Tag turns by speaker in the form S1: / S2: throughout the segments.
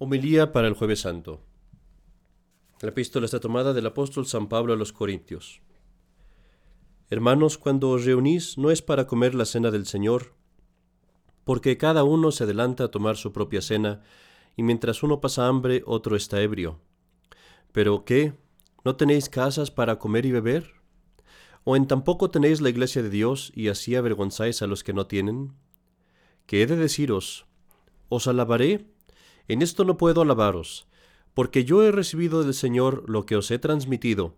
S1: Homilía para el jueves santo. La epístola está tomada del apóstol San Pablo a los Corintios. Hermanos, cuando os reunís no es para comer la cena del Señor, porque cada uno se adelanta a tomar su propia cena, y mientras uno pasa hambre, otro está ebrio. Pero ¿qué? ¿No tenéis casas para comer y beber? ¿O en tampoco tenéis la iglesia de Dios y así avergonzáis a los que no tienen? ¿Qué he de deciros? ¿Os alabaré? En esto no puedo alabaros, porque yo he recibido del Señor lo que os he transmitido,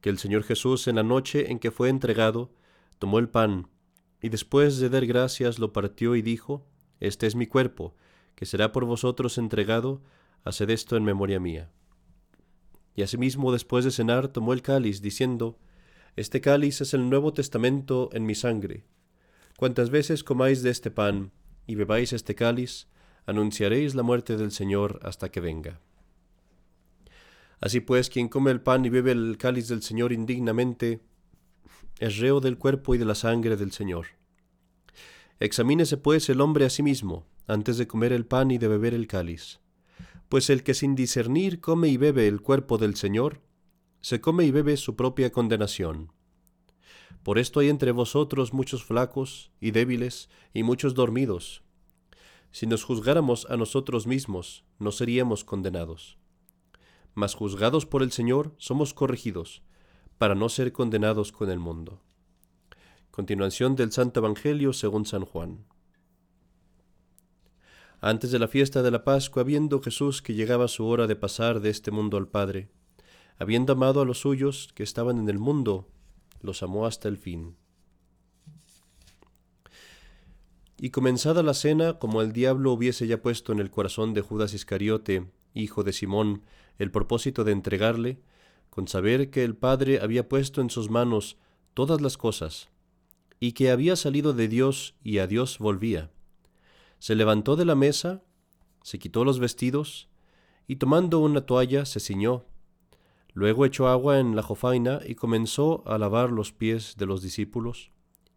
S1: que el Señor Jesús en la noche en que fue entregado, tomó el pan, y después de dar gracias lo partió y dijo, Este es mi cuerpo, que será por vosotros entregado, haced esto en memoria mía. Y asimismo después de cenar tomó el cáliz, diciendo, Este cáliz es el nuevo testamento en mi sangre. Cuantas veces comáis de este pan y bebáis este cáliz, anunciaréis la muerte del Señor hasta que venga. Así pues, quien come el pan y bebe el cáliz del Señor indignamente, es reo del cuerpo y de la sangre del Señor. Examínese pues el hombre a sí mismo, antes de comer el pan y de beber el cáliz. Pues el que sin discernir come y bebe el cuerpo del Señor, se come y bebe su propia condenación. Por esto hay entre vosotros muchos flacos y débiles y muchos dormidos, si nos juzgáramos a nosotros mismos, no seríamos condenados. Mas juzgados por el Señor, somos corregidos, para no ser condenados con el mundo. Continuación del Santo Evangelio según San Juan. Antes de la fiesta de la Pascua, viendo Jesús que llegaba su hora de pasar de este mundo al Padre, habiendo amado a los suyos que estaban en el mundo, los amó hasta el fin. Y comenzada la cena, como el diablo hubiese ya puesto en el corazón de Judas Iscariote, hijo de Simón, el propósito de entregarle, con saber que el Padre había puesto en sus manos todas las cosas, y que había salido de Dios y a Dios volvía. Se levantó de la mesa, se quitó los vestidos, y tomando una toalla se ciñó. Luego echó agua en la jofaina y comenzó a lavar los pies de los discípulos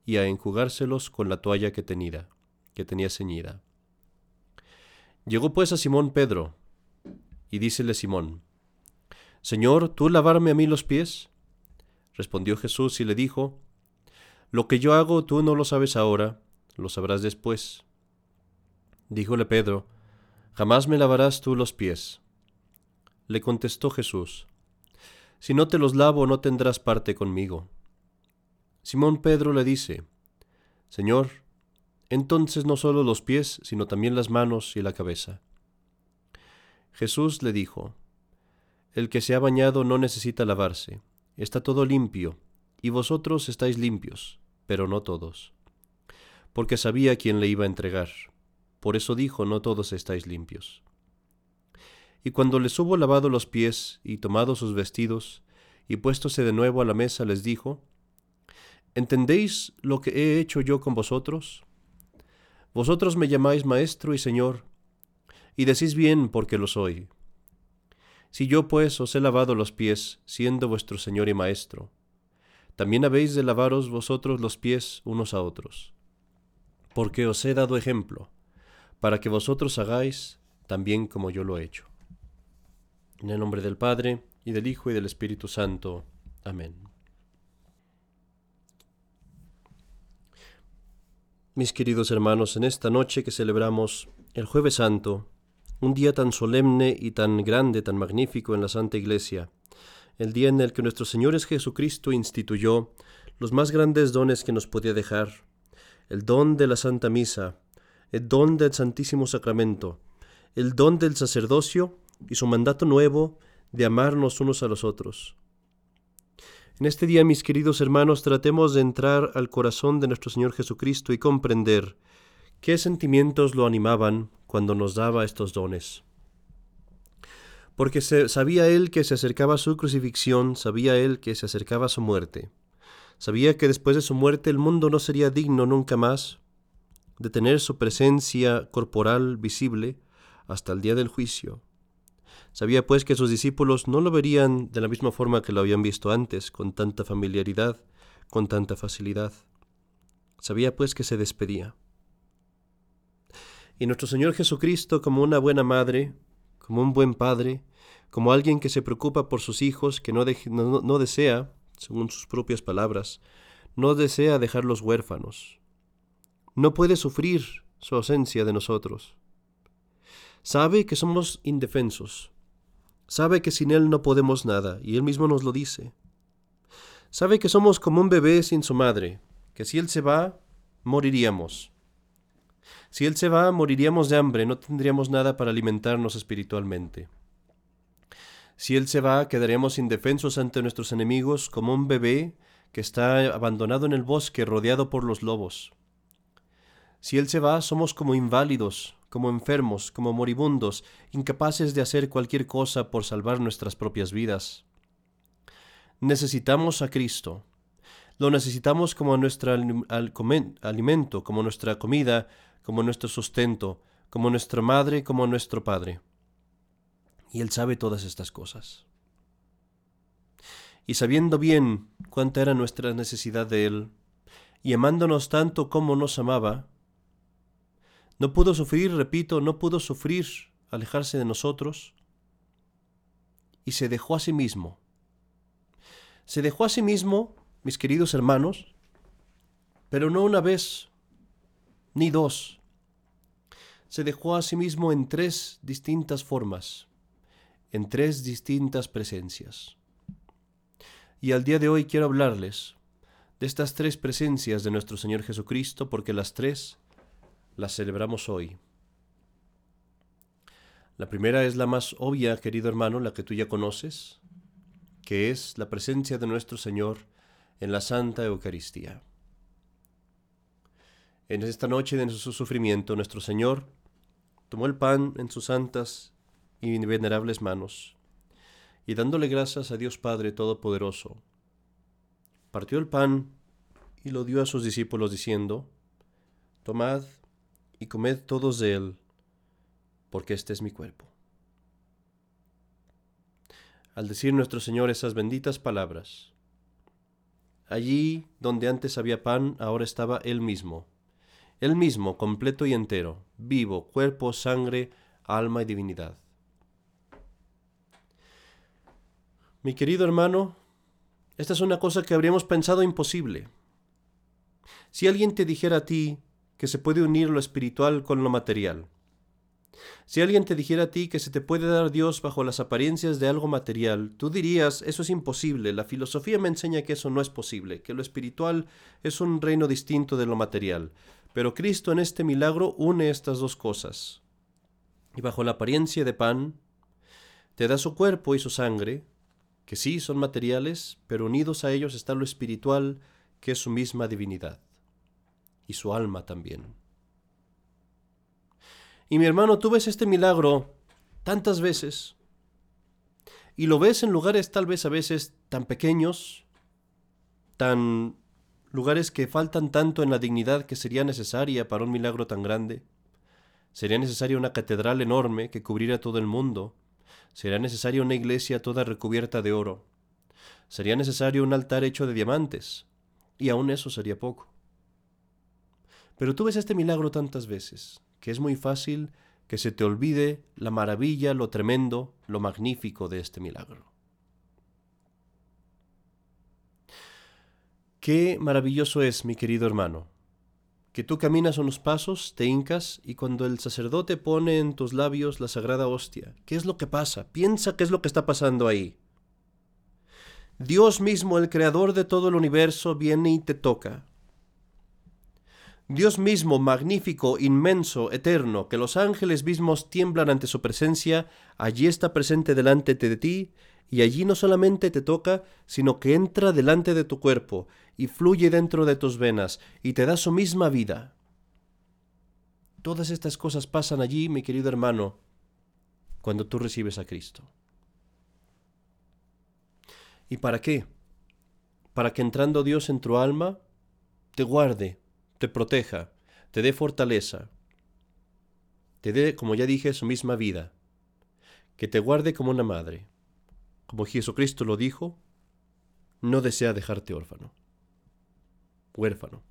S1: y a enjugárselos con la toalla que tenía, que tenía ceñida. Llegó pues a Simón Pedro, y dícele Simón, Señor, ¿tú lavarme a mí los pies? Respondió Jesús y le dijo, Lo que yo hago tú no lo sabes ahora, lo sabrás después. Díjole Pedro, Jamás me lavarás tú los pies. Le contestó Jesús, Si no te los lavo no tendrás parte conmigo. Simón Pedro le dice, Señor, entonces no solo los pies, sino también las manos y la cabeza. Jesús le dijo, El que se ha bañado no necesita lavarse, está todo limpio, y vosotros estáis limpios, pero no todos. Porque sabía quién le iba a entregar, por eso dijo, no todos estáis limpios. Y cuando les hubo lavado los pies y tomado sus vestidos, y puéstose de nuevo a la mesa, les dijo, ¿Entendéis lo que he hecho yo con vosotros? Vosotros me llamáis Maestro y Señor, y decís bien porque lo soy. Si yo pues os he lavado los pies, siendo vuestro Señor y Maestro, también habéis de lavaros vosotros los pies unos a otros, porque os he dado ejemplo, para que vosotros hagáis también como yo lo he hecho. En el nombre del Padre, y del Hijo, y del Espíritu Santo. Amén. Mis queridos hermanos, en esta noche que celebramos el jueves santo, un día tan solemne y tan grande, tan magnífico en la Santa Iglesia, el día en el que nuestro Señor es Jesucristo instituyó los más grandes dones que nos podía dejar, el don de la Santa Misa, el don del Santísimo Sacramento, el don del sacerdocio y su mandato nuevo de amarnos unos a los otros. En este día, mis queridos hermanos, tratemos de entrar al corazón de nuestro Señor Jesucristo y comprender qué sentimientos lo animaban cuando nos daba estos dones. Porque sabía él que se acercaba su crucifixión, sabía él que se acercaba su muerte. Sabía que después de su muerte el mundo no sería digno nunca más de tener su presencia corporal visible hasta el día del juicio. Sabía pues que sus discípulos no lo verían de la misma forma que lo habían visto antes, con tanta familiaridad, con tanta facilidad. Sabía pues que se despedía. Y nuestro Señor Jesucristo, como una buena madre, como un buen padre, como alguien que se preocupa por sus hijos, que no, no desea, según sus propias palabras, no desea dejarlos huérfanos. No puede sufrir su ausencia de nosotros. Sabe que somos indefensos. Sabe que sin Él no podemos nada, y Él mismo nos lo dice. Sabe que somos como un bebé sin su madre, que si Él se va, moriríamos. Si Él se va, moriríamos de hambre, no tendríamos nada para alimentarnos espiritualmente. Si Él se va, quedaremos indefensos ante nuestros enemigos como un bebé que está abandonado en el bosque rodeado por los lobos. Si Él se va, somos como inválidos, como enfermos, como moribundos, incapaces de hacer cualquier cosa por salvar nuestras propias vidas. Necesitamos a Cristo. Lo necesitamos como nuestro alimento, como nuestra comida, como nuestro sustento, como nuestra madre, como nuestro padre. Y Él sabe todas estas cosas. Y sabiendo bien cuánta era nuestra necesidad de Él, y amándonos tanto como nos amaba, no pudo sufrir, repito, no pudo sufrir alejarse de nosotros, y se dejó a sí mismo. Se dejó a sí mismo, mis queridos hermanos, pero no una vez, ni dos. Se dejó a sí mismo en tres distintas formas, en tres distintas presencias. Y al día de hoy quiero hablarles de estas tres presencias de nuestro Señor Jesucristo, porque las tres las celebramos hoy. La primera es la más obvia, querido hermano, la que tú ya conoces, que es la presencia de nuestro Señor en la Santa Eucaristía. En esta noche de su sufrimiento, nuestro Señor tomó el pan en sus santas y venerables manos, y dándole gracias a Dios Padre Todopoderoso, partió el pan y lo dio a sus discípulos diciendo, Tomad y comed todos de él, porque este es mi cuerpo. Al decir nuestro Señor esas benditas palabras, allí donde antes había pan, ahora estaba Él mismo, Él mismo, completo y entero, vivo, cuerpo, sangre, alma y divinidad. Mi querido hermano, esta es una cosa que habríamos pensado imposible. Si alguien te dijera a ti que se puede unir lo espiritual con lo material, si alguien te dijera a ti que se te puede dar Dios bajo las apariencias de algo material, tú dirías, eso es imposible, la filosofía me enseña que eso no es posible, que lo espiritual es un reino distinto de lo material. Pero Cristo en este milagro une estas dos cosas. Y bajo la apariencia de pan, te da su cuerpo y su sangre, que sí son materiales, pero unidos a ellos está lo espiritual, que es su misma divinidad, y su alma también. Y mi hermano, tú ves este milagro tantas veces, y lo ves en lugares tal vez a veces tan pequeños, tan lugares que faltan tanto en la dignidad que sería necesaria para un milagro tan grande. Sería necesaria una catedral enorme que cubriera todo el mundo, Será necesaria una iglesia toda recubierta de oro. Sería necesario un altar hecho de diamantes. Y aún eso sería poco. Pero tú ves este milagro tantas veces, que es muy fácil que se te olvide la maravilla, lo tremendo, lo magnífico de este milagro. Qué maravilloso es, mi querido hermano, que tú caminas unos pasos, te hincas y cuando el sacerdote pone en tus labios la sagrada hostia, ¿qué es lo que pasa? Piensa qué es lo que está pasando ahí. Dios mismo, el creador de todo el universo, viene y te toca. Dios mismo, magnífico, inmenso, eterno, que los ángeles mismos tiemblan ante su presencia, allí está presente delante de ti y allí no solamente te toca, sino que entra delante de tu cuerpo y fluye dentro de tus venas y te da su misma vida. Todas estas cosas pasan allí, mi querido hermano, cuando tú recibes a Cristo. ¿Y para qué? Para que entrando Dios en tu alma, te guarde, te proteja, te dé fortaleza, te dé, como ya dije, su misma vida, que te guarde como una madre como Jesucristo lo dijo, no desea dejarte órfano, huérfano.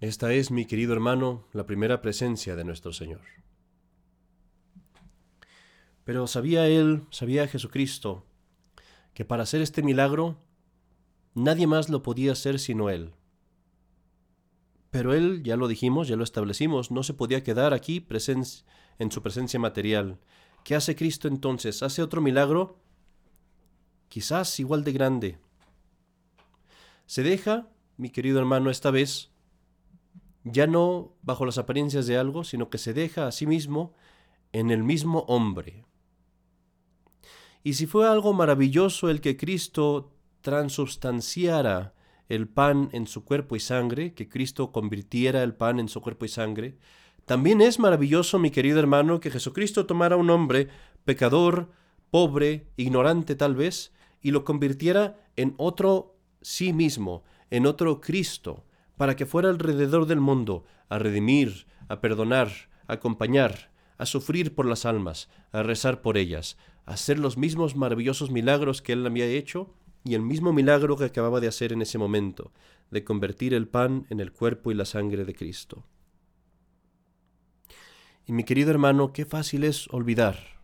S1: Esta es, mi querido hermano, la primera presencia de nuestro Señor. Pero sabía él, sabía Jesucristo, que para hacer este milagro nadie más lo podía hacer sino él. Pero él, ya lo dijimos, ya lo establecimos, no se podía quedar aquí en su presencia material. ¿Qué hace Cristo entonces? ¿Hace otro milagro? Quizás igual de grande. Se deja, mi querido hermano, esta vez, ya no bajo las apariencias de algo, sino que se deja a sí mismo en el mismo hombre. Y si fue algo maravilloso el que Cristo transubstanciara el pan en su cuerpo y sangre, que Cristo convirtiera el pan en su cuerpo y sangre, también es maravilloso, mi querido hermano, que Jesucristo tomara un hombre pecador, pobre, ignorante tal vez, y lo convirtiera en otro sí mismo, en otro Cristo, para que fuera alrededor del mundo a redimir, a perdonar, a acompañar, a sufrir por las almas, a rezar por ellas, a hacer los mismos maravillosos milagros que Él había hecho y el mismo milagro que acababa de hacer en ese momento, de convertir el pan en el cuerpo y la sangre de Cristo. Y mi querido hermano, qué fácil es olvidar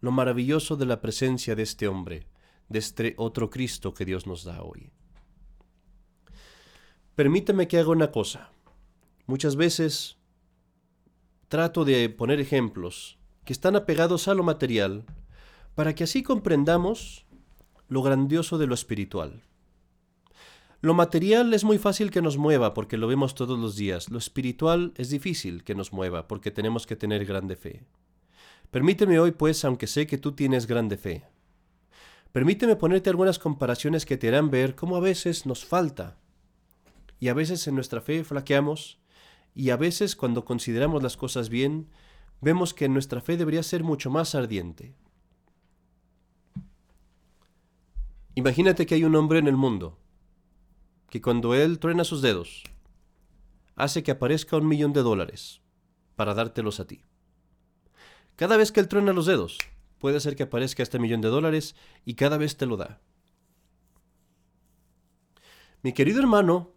S1: lo maravilloso de la presencia de este hombre, de este otro Cristo que Dios nos da hoy. Permíteme que haga una cosa. Muchas veces trato de poner ejemplos que están apegados a lo material para que así comprendamos lo grandioso de lo espiritual. Lo material es muy fácil que nos mueva porque lo vemos todos los días. Lo espiritual es difícil que nos mueva porque tenemos que tener grande fe. Permíteme hoy, pues, aunque sé que tú tienes grande fe, permíteme ponerte algunas comparaciones que te harán ver cómo a veces nos falta y a veces en nuestra fe flaqueamos y a veces cuando consideramos las cosas bien, vemos que nuestra fe debería ser mucho más ardiente. Imagínate que hay un hombre en el mundo que cuando él truena sus dedos, hace que aparezca un millón de dólares para dártelos a ti. Cada vez que él truena los dedos, puede ser que aparezca este millón de dólares y cada vez te lo da. Mi querido hermano,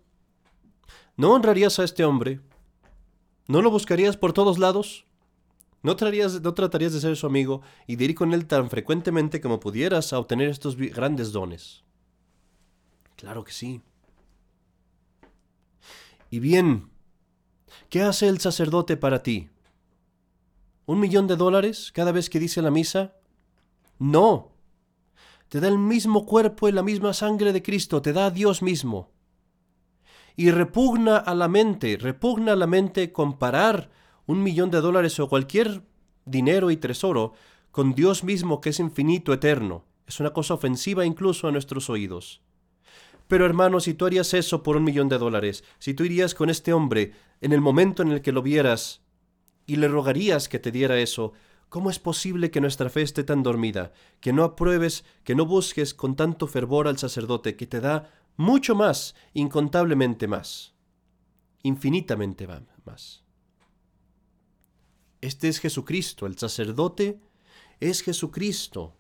S1: ¿no honrarías a este hombre? ¿No lo buscarías por todos lados? ¿No, ¿No tratarías de ser su amigo y de ir con él tan frecuentemente como pudieras a obtener estos grandes dones? Claro que sí. Y bien, ¿qué hace el sacerdote para ti? ¿Un millón de dólares cada vez que dice la misa? No. Te da el mismo cuerpo y la misma sangre de Cristo, te da a Dios mismo. Y repugna a la mente, repugna a la mente comparar un millón de dólares o cualquier dinero y tesoro con Dios mismo que es infinito, eterno. Es una cosa ofensiva incluso a nuestros oídos. Pero hermano, si tú harías eso por un millón de dólares, si tú irías con este hombre en el momento en el que lo vieras y le rogarías que te diera eso, ¿cómo es posible que nuestra fe esté tan dormida, que no apruebes, que no busques con tanto fervor al sacerdote que te da mucho más, incontablemente más, infinitamente más? Este es Jesucristo, el sacerdote es Jesucristo,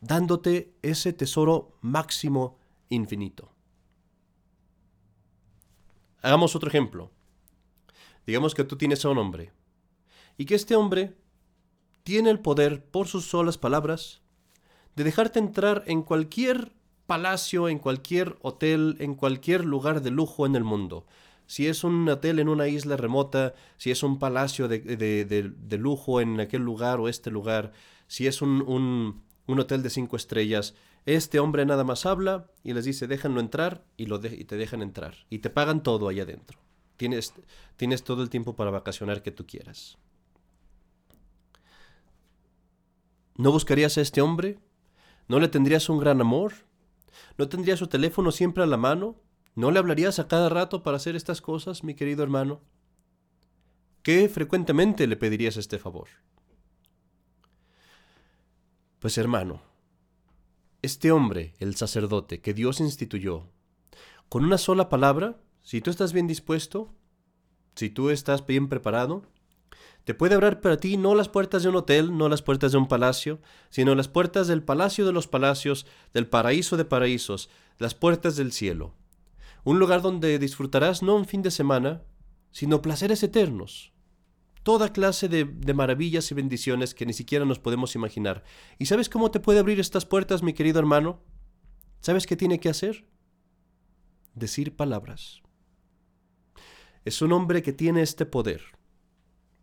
S1: dándote ese tesoro máximo infinito. Hagamos otro ejemplo. Digamos que tú tienes a un hombre y que este hombre tiene el poder, por sus solas palabras, de dejarte entrar en cualquier palacio, en cualquier hotel, en cualquier lugar de lujo en el mundo si es un hotel en una isla remota, si es un palacio de, lujo en aquel lugar o este lugar, si es un, un, hotel de cinco estrellas, este hombre nada más habla y les dice déjenlo entrar y, lo y te dejan entrar y te pagan todo ahí adentro. Tienes, tienes todo el tiempo para vacacionar que tú quieras. ¿No buscarías a este hombre? ¿No le tendrías un gran amor? ¿No tendrías su teléfono siempre a la mano? ¿No le hablarías a cada rato para hacer estas cosas, mi querido hermano? ¿Qué frecuentemente le pedirías este favor? Pues hermano, este hombre, el sacerdote que Dios instituyó, con una sola palabra, si tú estás bien dispuesto, si tú estás bien preparado, te puede abrir para ti no las puertas de un hotel, no las puertas de un palacio, sino las puertas del palacio de los palacios, del paraíso de paraísos, las puertas del cielo un lugar donde disfrutarás no un fin de semana, sino placeres eternos. toda clase de, maravillas y bendiciones que ni siquiera nos podemos imaginar. ¿Y sabes cómo te puede abrir estas puertas, mi querido hermano? ¿Sabes qué tiene que hacer? Decir palabras. Es un hombre que tiene este poder.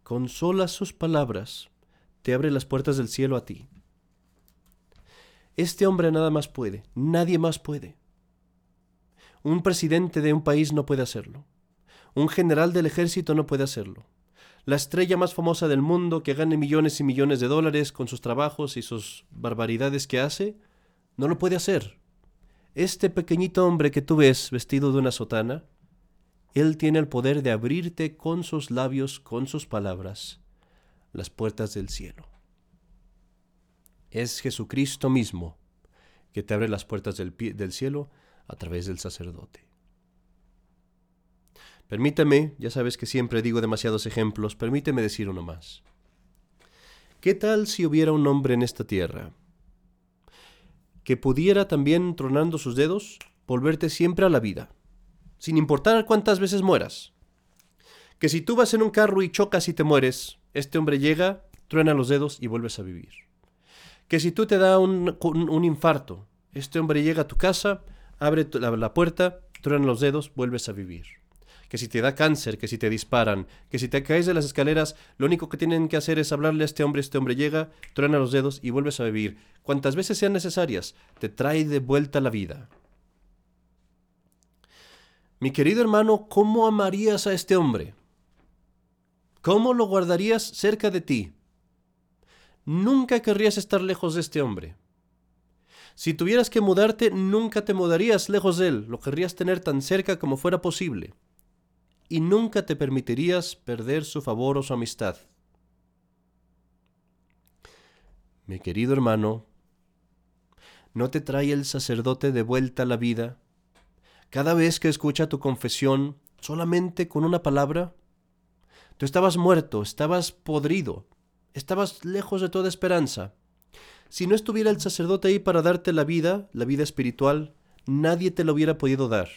S1: Con solas sus palabras te abre las puertas del cielo a ti. Este hombre nada más puede, nadie más puede. Un presidente de un país no puede hacerlo. Un general del ejército no puede hacerlo. La estrella más famosa del mundo que gane millones y millones de dólares con sus trabajos y sus barbaridades que hace, no lo puede hacer. Este pequeñito hombre que tú ves vestido de una sotana, él tiene el poder de abrirte con sus labios, con sus palabras, las puertas del cielo. Es Jesucristo mismo que te abre las puertas del, cielo a través del sacerdote. Permítame, ya sabes que siempre digo demasiados ejemplos, permíteme decir uno más. ¿Qué tal si hubiera un hombre en esta tierra que pudiera también, tronando sus dedos, volverte siempre a la vida, sin importar cuántas veces mueras? Que si tú vas en un carro y chocas y te mueres, este hombre llega, truena los dedos y vuelves a vivir. Que si tú te da un, un infarto, este hombre llega a tu casa, abre la, puerta, truena los dedos, vuelves a vivir. Que si te da cáncer, que si te disparan, que si te caes de las escaleras, lo único que tienen que hacer es hablarle a este hombre, este hombre llega, truena los dedos y vuelves a vivir. Cuantas veces sean necesarias, te trae de vuelta la vida. Mi querido hermano, ¿cómo amarías a este hombre? ¿Cómo lo guardarías cerca de ti? Nunca querrías estar lejos de este hombre. Si tuvieras que mudarte, nunca te mudarías lejos de él, lo querrías tener tan cerca como fuera posible. Y nunca te permitirías perder su favor o su amistad. Mi querido hermano, ¿no te trae el sacerdote de vuelta a la vida cada vez que escucha tu confesión solamente con una palabra? Tú estabas muerto, estabas podrido, estabas lejos de toda esperanza. Si no estuviera el sacerdote ahí para darte la vida, la vida espiritual, nadie te lo hubiera podido dar.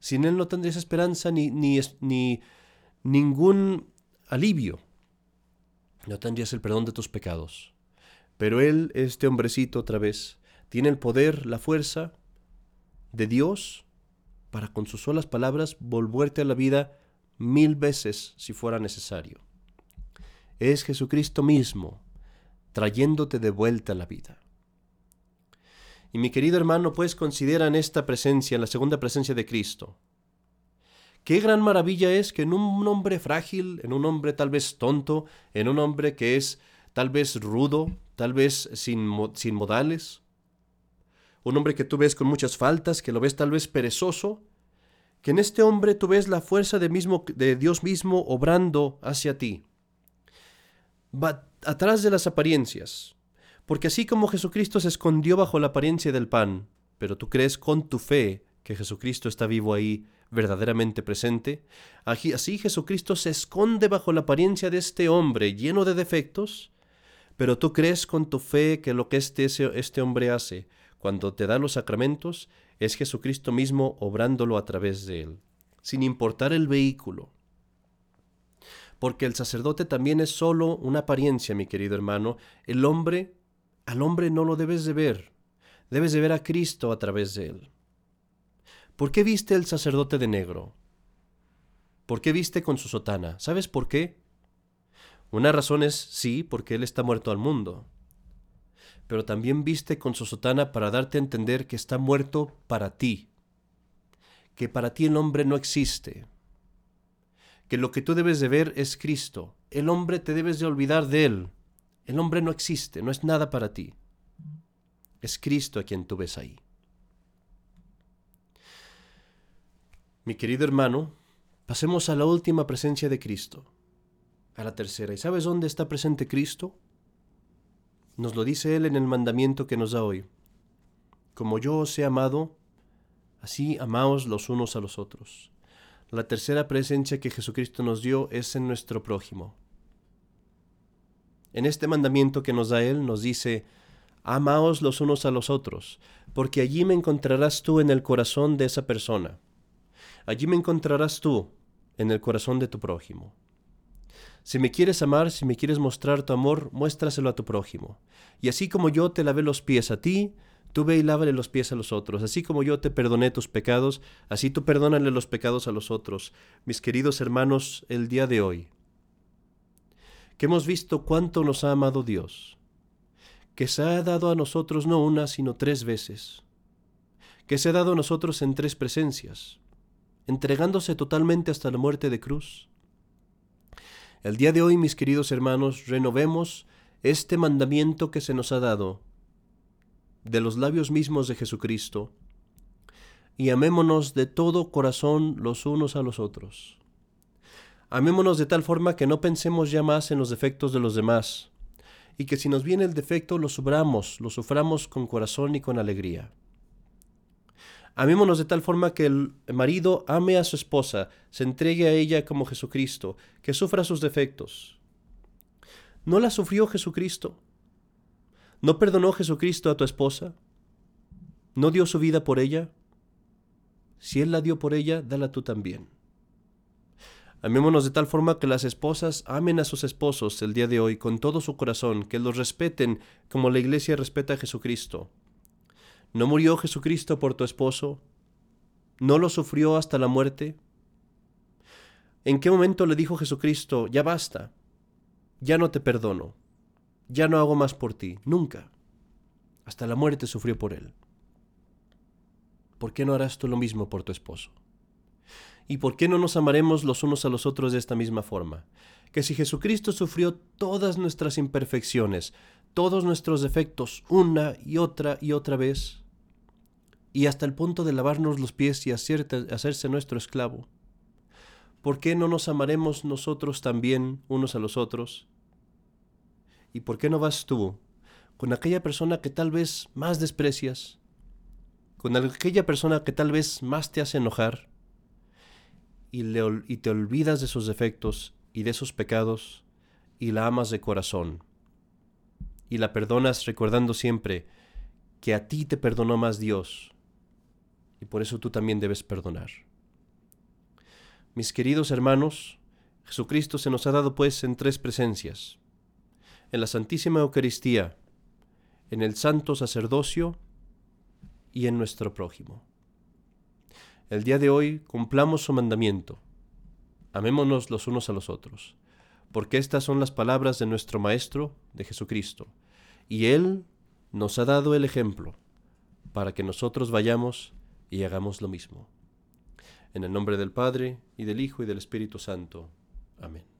S1: Sin él no tendrías esperanza ni, ni, ni ningún alivio. No tendrías el perdón de tus pecados. Pero él, este hombrecito otra vez, tiene el poder, la fuerza de Dios para con sus solas palabras volverte a la vida mil veces si fuera necesario. Es Jesucristo mismo trayéndote de vuelta la vida. Y mi querido hermano, pues considera en esta presencia, en la segunda presencia de Cristo, qué gran maravilla es que en un hombre frágil, en un hombre tal vez tonto, en un hombre que es tal vez rudo, tal vez sin, sin modales, un hombre que tú ves con muchas faltas, que lo ves tal vez perezoso, que en este hombre tú ves la fuerza de, mismo, de Dios mismo obrando hacia ti. Atrás de las apariencias, porque así como Jesucristo se escondió bajo la apariencia del pan, pero tú crees con tu fe que Jesucristo está vivo ahí, verdaderamente presente, así Jesucristo se esconde bajo la apariencia de este hombre lleno de defectos, pero tú crees con tu fe que lo que este, este hombre hace cuando te da los sacramentos es Jesucristo mismo obrándolo a través de él, sin importar el vehículo, porque el sacerdote también es solo una apariencia, mi querido hermano. El hombre, al hombre no lo debes de ver, debes de ver a Cristo a través de él. ¿Por qué viste el sacerdote de negro? ¿Por qué viste con su sotana? ¿Sabes por qué? Una razón es sí, porque él está muerto al mundo. Pero también viste con su sotana para darte a entender que está muerto para ti, que para ti el hombre no existe, que lo que tú debes de ver es Cristo. El hombre te debes de olvidar de él. El hombre no existe, no es nada para ti. Es Cristo a quien tú ves ahí. Mi querido hermano, pasemos a la última presencia de Cristo, a la tercera. ¿Y sabes dónde está presente Cristo? Nos lo dice Él en el mandamiento que nos da hoy. Como yo os he amado, así amaos los unos a los otros. La tercera presencia que Jesucristo nos dio es en nuestro prójimo. En este mandamiento que nos da Él nos dice, Amaos los unos a los otros, porque allí me encontrarás tú en el corazón de esa persona. Allí me encontrarás tú en el corazón de tu prójimo. Si me quieres amar, si me quieres mostrar tu amor, muéstraselo a tu prójimo. Y así como yo te lavé los pies a ti, tú ve y lávale los pies a los otros. Así como yo te perdoné tus pecados, así tú perdónale los pecados a los otros. Mis queridos hermanos, el día de hoy, que hemos visto cuánto nos ha amado Dios, que se ha dado a nosotros no una, sino tres veces, que se ha dado a nosotros en tres presencias, entregándose totalmente hasta la muerte de cruz, el día de hoy, mis queridos hermanos, renovemos este mandamiento que se nos ha dado de los labios mismos de Jesucristo y amémonos de todo corazón los unos a los otros. Amémonos de tal forma que no pensemos ya más en los defectos de los demás, y que si nos viene el defecto lo subramos, lo suframos con corazón y con alegría. Amémonos de tal forma que el marido ame a su esposa, se entregue a ella como Jesucristo, que sufra sus defectos. ¿No la sufrió Jesucristo? ¿No perdonó Jesucristo a tu esposa? ¿No dio su vida por ella? Si Él la dio por ella, dala tú también. Amémonos de tal forma que las esposas amen a sus esposos el día de hoy con todo su corazón, que los respeten como la iglesia respeta a Jesucristo. ¿No murió Jesucristo por tu esposo? ¿No lo sufrió hasta la muerte? ¿En qué momento le dijo Jesucristo, ya basta, ya no te perdono, ya no hago más por ti? Nunca. Hasta la muerte sufrió por él. ¿Por qué no harás tú lo mismo por tu esposo? ¿Y por qué no nos amaremos los unos a los otros de esta misma forma? Que si Jesucristo sufrió todas nuestras imperfecciones, todos nuestros defectos una y otra y otra vez, y hasta el punto de lavarnos los pies y hacerse nuestro esclavo. ¿Por qué no nos amaremos nosotros también unos a los otros? ¿Y por qué no vas tú con aquella persona que tal vez más desprecias, con aquella persona que tal vez más te hace enojar, y, y te olvidas de sus defectos y de sus pecados, y la amas de corazón? y la perdonas recordando siempre que a ti te perdonó más Dios y por eso tú también debes perdonar. Mis queridos hermanos, Jesucristo se nos ha dado pues en tres presencias, en la Santísima Eucaristía, en el Santo Sacerdocio y en nuestro prójimo. El día de hoy cumplamos su mandamiento, amémonos los unos a los otros porque estas son las palabras de nuestro Maestro, de Jesucristo, y Él nos ha dado el ejemplo para que nosotros vayamos y hagamos lo mismo. En el nombre del Padre, y del Hijo, y del Espíritu Santo. Amén.